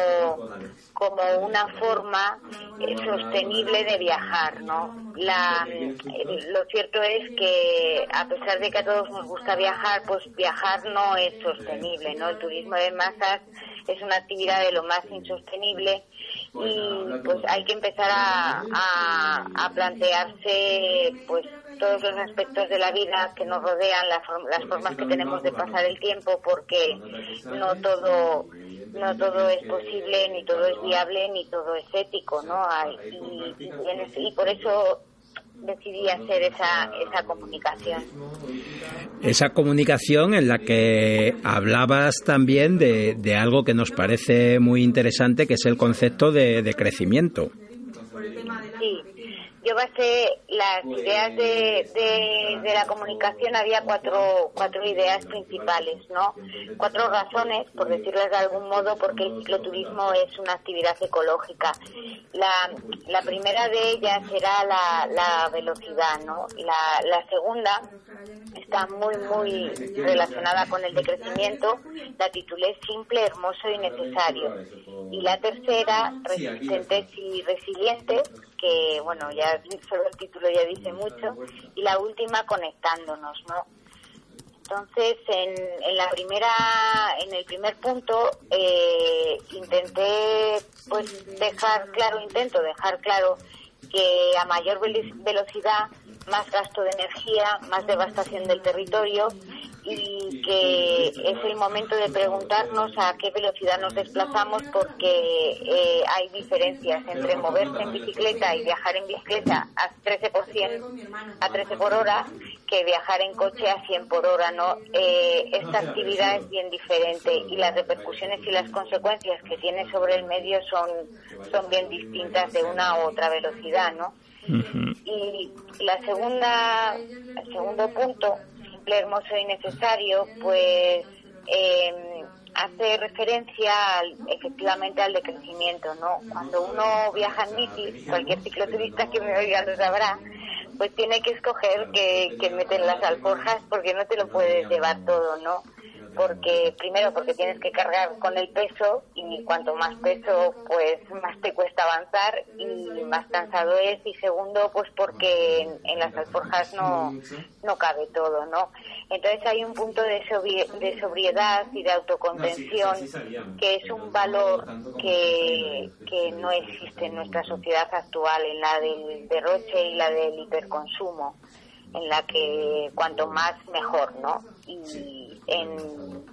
F: como una forma eh, sostenible de viajar, ¿no? La, eh, lo cierto es que a pesar de que a todos nos gusta viajar, pues viajar no es sostenible, ¿no? El turismo de masas es una actividad de lo más insostenible y pues hay que empezar a, a, a plantearse pues todos los aspectos de la vida que nos rodean, las, las formas que tenemos de pasar el tiempo, porque no todo no todo es posible, ni todo es viable, ni todo es ético, ¿no? Y, y, y por eso decidí hacer esa, esa comunicación.
C: Esa comunicación en la que hablabas también de, de algo que nos parece muy interesante, que es el concepto de, de crecimiento.
F: Sí, yo basé las ideas de, de, la comunicación, había cuatro, cuatro ideas principales, ¿no? Cuatro razones, por decirles de algún modo, porque el cicloturismo es una actividad ecológica. La, la primera de ellas será la, la velocidad, ¿no? La, la segunda está muy, muy relacionada con el decrecimiento. La titulé Simple, Hermoso y Necesario. Y la tercera, Resistentes y Resilientes, que bueno, ya solo el título ya dice mucho, y la última conectándonos, ¿no? Entonces, en, en la primera, en el primer punto, eh, intenté, pues, dejar claro, intento dejar claro que a mayor velocidad, más gasto de energía, más devastación del territorio y que es el momento de preguntarnos a qué velocidad nos desplazamos porque eh, hay diferencias entre moverse en bicicleta y viajar en bicicleta a 13 por a 13 por hora que viajar en coche a 100 por hora no eh, esta actividad es bien diferente y las repercusiones y las consecuencias que tiene sobre el medio son son bien distintas de una u otra velocidad no y la segunda el segundo punto hermoso y necesario, pues eh, hace referencia efectivamente al decrecimiento, ¿no? Cuando uno viaja en bici, cualquier cicloturista que me oiga lo sabrá, pues tiene que escoger que, que meten las alforjas porque no te lo puedes llevar todo, ¿no? Porque primero porque tienes que cargar con el peso y cuanto más peso pues más te cuesta avanzar y más cansado es y segundo pues porque en, las alforjas no, no cabe todo no entonces hay un punto de, de sobriedad y de autocontención que es un valor que, que no existe en nuestra sociedad actual en la del derroche y la del hiperconsumo en la que cuanto más mejor, ¿no? Y en,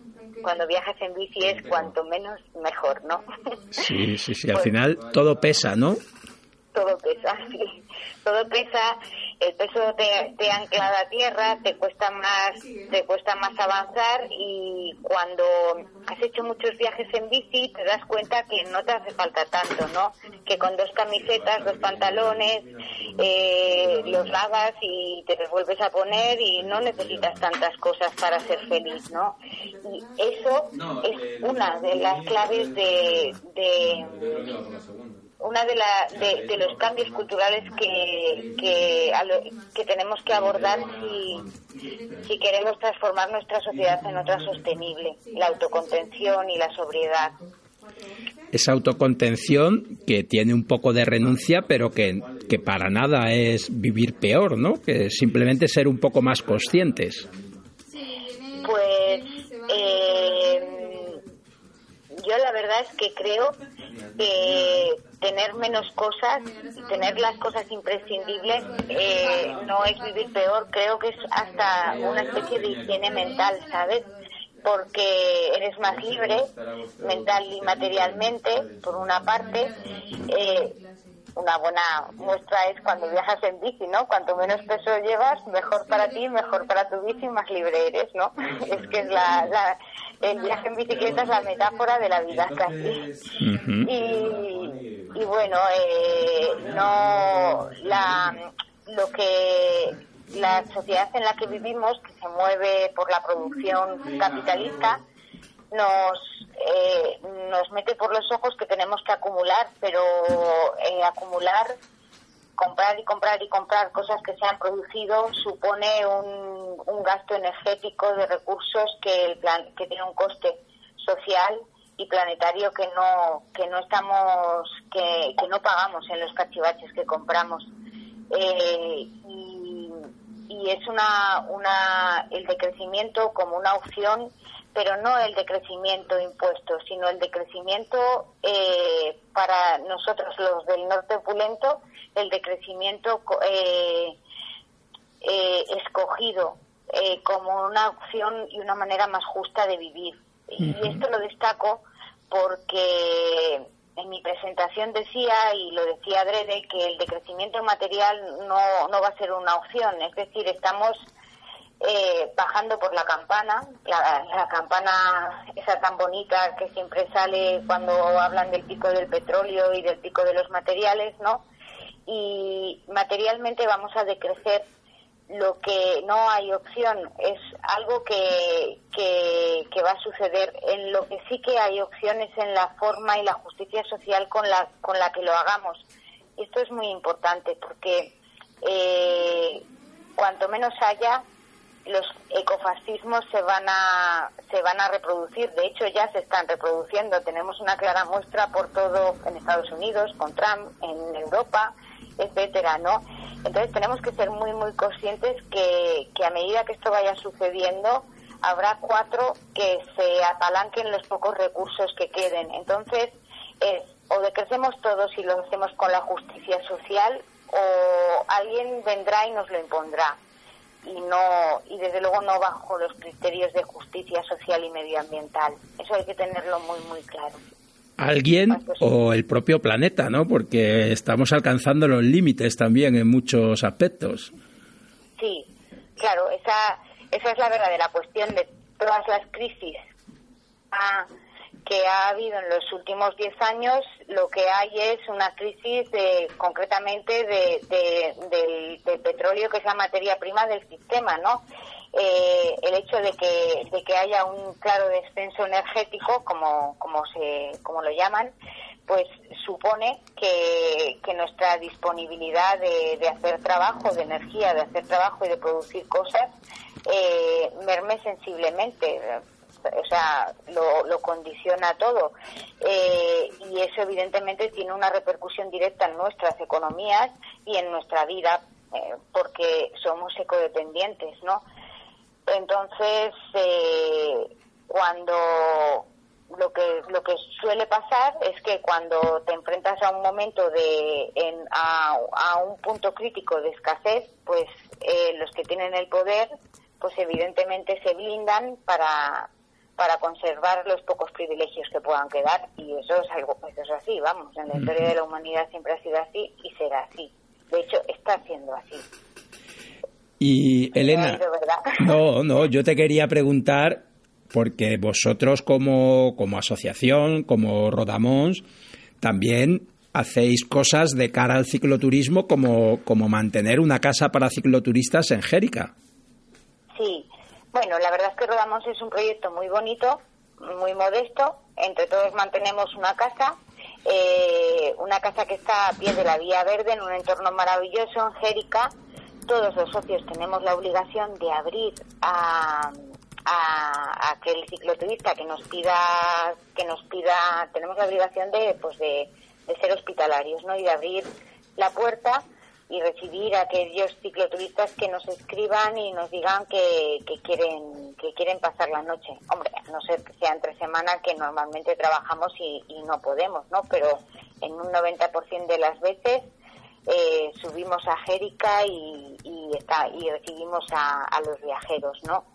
F: cuando viajas en bici es cuanto menos mejor, ¿no?
C: Sí, sí, sí, al pues final todo pesa, ¿no?
F: Todo pesa, *laughs* sí. Todo pesa el peso te, te ancla a tierra, te cuesta más, te cuesta más avanzar y cuando has hecho muchos viajes en bici te das cuenta que no te hace falta tanto, ¿no? Que con dos camisetas, dos pantalones, eh, los lavas y te los vuelves a poner y no necesitas tantas cosas para ser feliz, ¿no? Y eso es una de las claves de, de una de, la, de, los cambios culturales que, que, que tenemos que abordar si, si queremos transformar nuestra sociedad en otra sostenible, la autocontención y la sobriedad.
C: Esa autocontención que tiene un poco de renuncia, pero que, que para nada es vivir peor, ¿no? Que simplemente ser un poco más conscientes.
F: Yo la verdad es que creo que tener menos cosas, tener las cosas imprescindibles, eh, no es vivir peor, creo que es hasta una especie de higiene mental, ¿sabes? Porque eres más libre, mental y materialmente, por una parte. Eh, una buena muestra es cuando viajas en bici, ¿no? Cuanto menos peso llevas, mejor para ti, mejor para tu bici, más libre eres, ¿no? *laughs* Es que es la, el viaje en bicicleta es la metáfora de la vida casi. y, y, bueno, eh, no la lo que la sociedad en la que vivimos, que se mueve por la producción capitalista, nos eh, nos mete por los ojos que tenemos que acumular, pero eh, acumular, comprar y comprar y comprar cosas que se han producido supone un, un gasto energético de recursos que el plan, que tiene un coste social y planetario que no que no estamos que, que no pagamos en los cachivaches que compramos. Eh, y, y es una una el decrecimiento como una opción pero no el decrecimiento impuesto, sino el decrecimiento eh, para nosotros los del norte opulento, el decrecimiento eh, eh, escogido como una opción y una manera más justa de vivir. Y esto lo destaco porque en mi presentación decía, y lo decía Adrede, que el decrecimiento material no, no va a ser una opción, es decir, estamos eh, bajando por la campana, la, campana esa tan bonita que siempre sale cuando hablan del pico del petróleo y del pico de los materiales, ¿no? Y materialmente vamos a decrecer lo que no hay opción es algo que, que, va a suceder. En lo que sí que hay opciones en la forma y la justicia social con la, con la que lo hagamos. Esto es muy importante porque eh, cuanto menos haya, los ecofascismos se van a se van a reproducir. De hecho ya se están reproduciendo. Tenemos una clara muestra por todo en Estados Unidos con Trump en Europa etcétera no entonces tenemos que ser muy muy conscientes que, que a medida que esto vaya sucediendo habrá cuatro que se apalanquen los pocos recursos que queden. Entonces es o decrecemos todos y lo hacemos con la justicia social o alguien vendrá y nos lo impondrá y no y desde luego no bajo los criterios de justicia social y medioambiental. Eso hay que tenerlo muy muy claro.
C: Alguien o el propio planeta, ¿no? Porque estamos alcanzando los límites también en muchos aspectos.
F: Sí, claro, esa esa es la verdadera cuestión de todas las crisis. Ah, que ha habido en los últimos 10 años, lo que hay es una crisis de, concretamente de, del, petróleo, que es la materia prima del sistema, ¿no? Eh, el hecho de que, de que haya un claro descenso energético, como, como, se, como lo llaman, pues supone que, que nuestra disponibilidad de, de, hacer trabajo, de energía, de hacer trabajo y de producir cosas, eh, merme sensiblemente o sea, lo, lo condiciona todo. Eh, y eso evidentemente tiene una repercusión directa en nuestras economías y en nuestra vida, eh, porque somos ecodependientes, ¿no? Entonces, eh, cuando lo que lo que suele pasar es que cuando te enfrentas a un momento de en, a, a un punto crítico de escasez pues los que tienen el poder pues evidentemente se blindan para para conservar los pocos privilegios que puedan quedar y eso es algo eso es así vamos en la historia de la humanidad siempre ha sido así y será así. De hecho está siendo así.
C: Y Elena *laughs* no no yo te quería preguntar porque vosotros como como asociación como Rodamons también hacéis cosas de cara al cicloturismo como como mantener una casa para cicloturistas en Jérica
F: sí bueno, la verdad es que Rodamos es un proyecto muy bonito, muy modesto. Entre todos mantenemos una casa, eh, una casa que está a pie de la Vía Verde, en un entorno maravilloso, en Jérica. Todos los socios tenemos la obligación de abrir a, aquel cicloturista que nos pida, que nos pida, tenemos la obligación de, pues de ser hospitalarios, ¿no? Y de abrir la puerta y recibir a aquellos cicloturistas que nos escriban y nos digan que, que quieren que quieren pasar la noche. Hombre, no sé que sea entre semana que normalmente trabajamos y, no podemos, ¿no? Pero en un 90% de las veces eh, subimos a Jérica y, está, y recibimos a, a los viajeros, ¿no?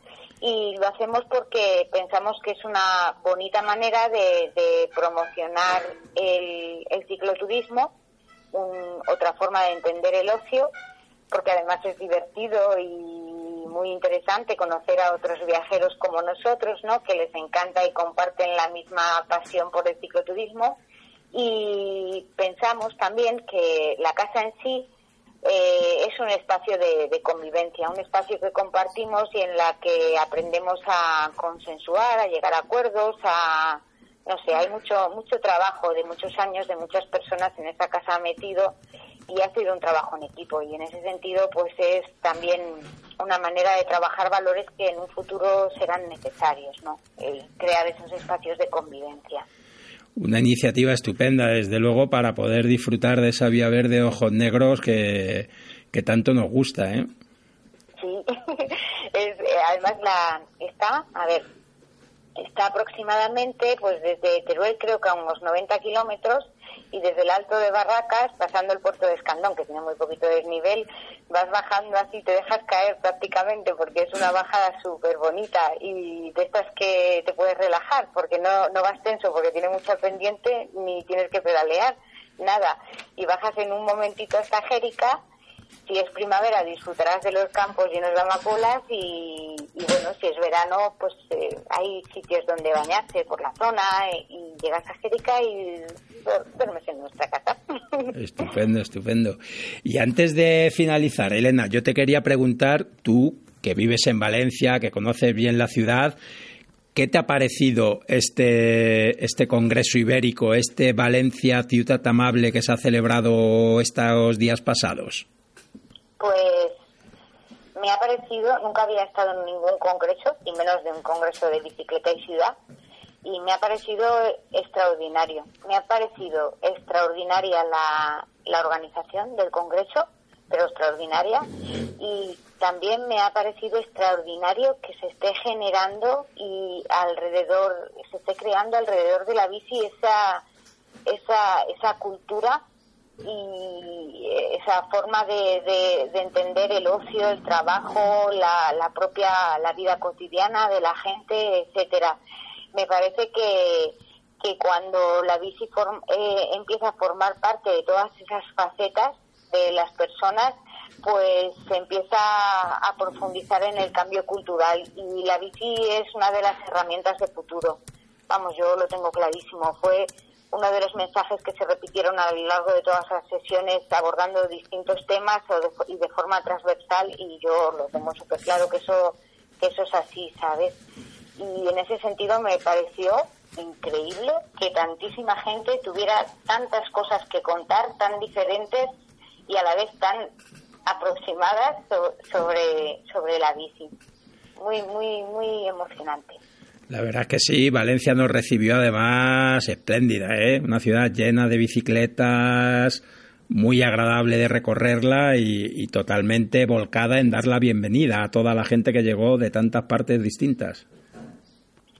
F: y lo hacemos porque pensamos que es una bonita manera de, promocionar el cicloturismo un, otra forma de entender el ocio, porque además es divertido y muy interesante conocer a otros viajeros como nosotros, ¿no? Que les encanta y comparten la misma pasión por el cicloturismo. Y pensamos también que la casa en sí eh, es un espacio de, de, convivencia, un espacio que compartimos y en la que aprendemos a consensuar, a llegar a acuerdos, a, no sé, hay mucho, mucho trabajo de muchos años, de muchas personas en esa casa metido y ha sido un trabajo en equipo y en ese sentido pues es también una manera de trabajar valores que en un futuro serán necesarios, ¿no? El crear esos espacios de convivencia.
C: Una iniciativa estupenda, desde luego, para poder disfrutar de esa vía verde ojos negros que, que tanto nos gusta, ¿eh?
F: Sí, *laughs* es, además la está, a ver, está aproximadamente pues desde Teruel creo que a unos 90 kilómetros y desde el Alto de Barracas, pasando el puerto de Escandón, que tiene muy poquito desnivel, vas bajando así, te dejas caer prácticamente porque es una bajada súper bonita y de estas que te puedes relajar porque no, no vas tenso porque tiene mucha pendiente ni tienes que pedalear, nada. Y bajas en un momentito hasta Jérica si es primavera disfrutarás de los campos llenos de amapolas y, y bueno, si es verano pues eh, hay sitios donde bañarse por la zona y, y llegas a Jérica y duermes en nuestra casa. *laughs*
C: Estupendo, estupendo. Y antes de finalizar, Elena, yo te quería preguntar, tú que vives en Valencia, que conoces bien la ciudad, ¿Qué te ha parecido este, este Congreso Ibérico, este Valencia Ciudad Amable que se ha celebrado estos días pasados?
F: Pues me ha parecido, nunca había estado en ningún congreso, y menos de un congreso de bicicleta y ciudad, y me ha parecido extraordinario. Me ha parecido extraordinaria la, la organización del congreso, pero extraordinaria, y también me ha parecido extraordinario que se esté generando y alrededor, se esté creando alrededor de la bici esa, esa, esa cultura y esa forma de, de, de, entender el ocio, el trabajo, la, la, propia la vida cotidiana de la gente, etcétera. Me parece que, que cuando la bici form, eh, empieza a formar parte de todas esas facetas de las personas, pues se empieza a profundizar en el cambio cultural y la bici es una de las herramientas de futuro. Vamos, yo lo tengo clarísimo. Fue uno de los mensajes que se repitieron a lo largo de todas las sesiones abordando distintos temas y de forma transversal y yo lo tengo súper claro que eso, que eso es así, ¿sabes? Y en ese sentido me pareció increíble que tantísima gente tuviera tantas cosas que contar, tan diferentes y a la vez tan aproximadas sobre, sobre la bici. Muy, muy, muy emocionante.
C: La verdad es que sí, Valencia nos recibió además espléndida, ¿eh? Una ciudad llena de bicicletas, muy agradable de recorrerla y, totalmente volcada en dar la bienvenida a toda la gente que llegó de tantas partes distintas.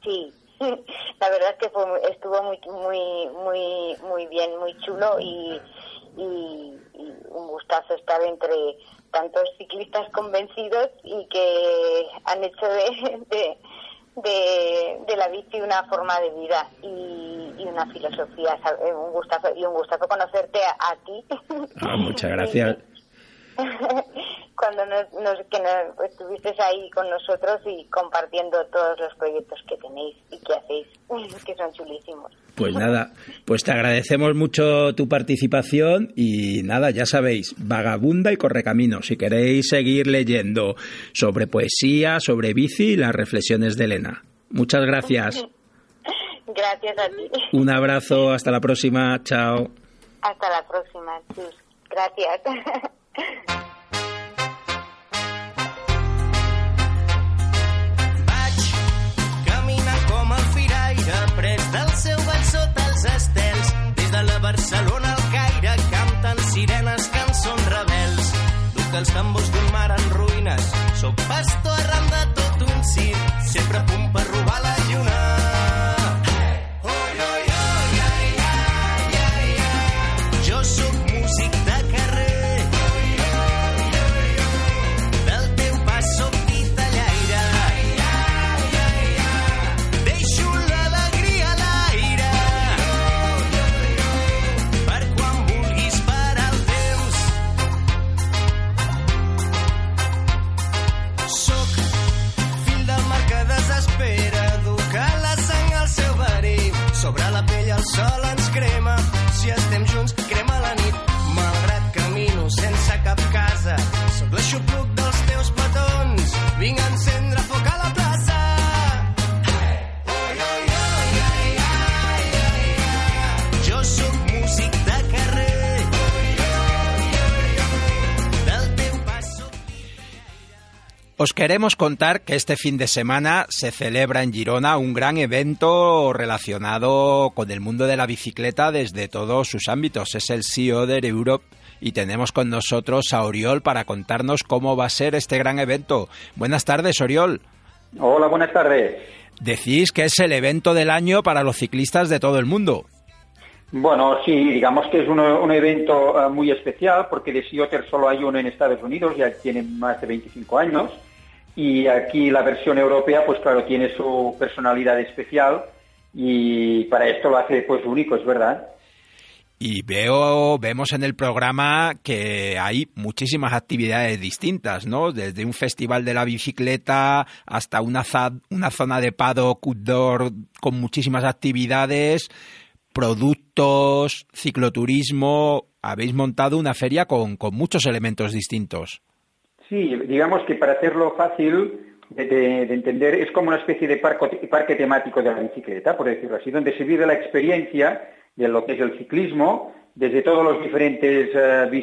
F: Sí, *laughs* la verdad es que fue, estuvo muy, muy, muy, muy bien, muy chulo y, y, un gustazo estar entre tantos ciclistas convencidos y que han hecho de de, de, la bici una forma de vida y, y, una filosofía. Un gustazo, y un gustazo conocerte a, a ti.
C: Ah, muchas *laughs* gracias. *laughs*
F: Cuando nos, nos, que nos, estuviste ahí con nosotros y compartiendo todos los proyectos que tenéis y que hacéis, *laughs* que son chulísimos.
C: Pues nada, pues te agradecemos mucho tu participación y nada, ya sabéis, Vagabunda y Correcamino, si queréis seguir leyendo sobre poesía, sobre bici y las reflexiones de Elena. Muchas gracias. *laughs*
F: Gracias a ti.
C: Un abrazo, hasta la próxima, chao.
F: Hasta la próxima, chus. Gracias. *laughs*
G: del seu ball sota els estels, des de la Barcelona al Caire, canten sirenes, cançons rebels. dels tambors d'un mar en ruïnes. Soc pastor arran de tot un circ, sempre a punt
C: Os queremos contar que este fin de semana se celebra en Girona un gran evento relacionado con el mundo de la bicicleta desde todos sus ámbitos. Es el CEO de Europe y tenemos con nosotros a Oriol para contarnos cómo va a ser este gran evento. Buenas tardes, Oriol.
H: Hola, buenas tardes.
C: Decís que es el evento del año para los ciclistas de todo el mundo.
H: Bueno, sí, digamos que es un, un evento eh, muy especial porque de Sea Otter solo hay uno en Estados Unidos, ya tiene más de 25 años, y aquí la versión europea, pues claro, tiene su personalidad especial y para esto lo hace pues único, es verdad.
C: Y veo, vemos en el programa que hay muchísimas actividades distintas, ¿no? Desde un festival de la bicicleta hasta una, una zona de paddock outdoor con muchísimas actividades, productos, cicloturismo. Habéis montado una feria con muchos elementos distintos.
H: Sí, digamos que para hacerlo fácil de, de- de entender, es como una especie de parque temático de la bicicleta, por decirlo así, donde se vive la experiencia de lo que es el ciclismo desde todos los diferentes eh,